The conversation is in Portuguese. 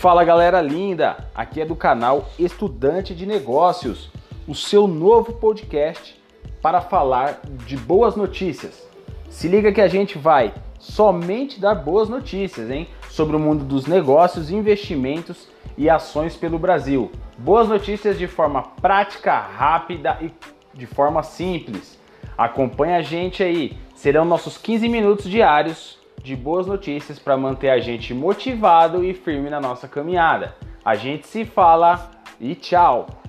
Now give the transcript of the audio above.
Fala galera linda, aqui é do canal Estudante de Negócios, o seu novo podcast para falar de boas notícias. Se liga que a gente vai somente dar boas notícias, hein, sobre o mundo dos negócios, investimentos e ações pelo Brasil. Boas notícias de forma prática, rápida e de forma simples. Acompanhe a gente aí, serão nossos 15 minutos diários de boas notícias para manter a gente motivado e firme na nossa caminhada. A gente se fala e tchau!